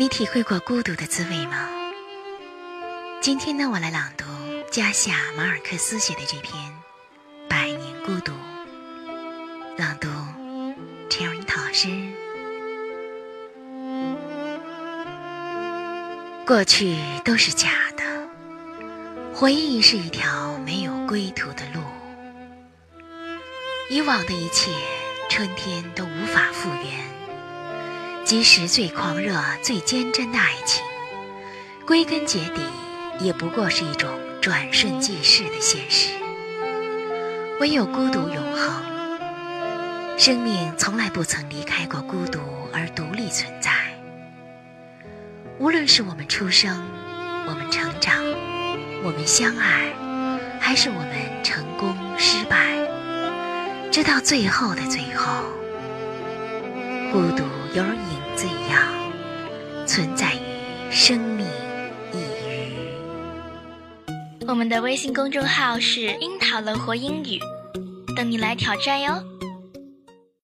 你体会过孤独的滋味吗？今天呢，我来朗读加夏·马尔克斯写的这篇《百年孤独》。朗读，陈荣老师。过去都是假的，回忆是一条没有归途的路。以往的一切，春天都无法复原。即使最狂热、最坚贞的爱情，归根结底也不过是一种转瞬即逝的现实。唯有孤独永恒，生命从来不曾离开过孤独而独立存在。无论是我们出生，我们成长，我们相爱，还是我们成功失败，直到最后的最后，孤独犹如影。子一样，存在于生命一隅。我们的微信公众号是“樱桃乐活英语”，等你来挑战哟。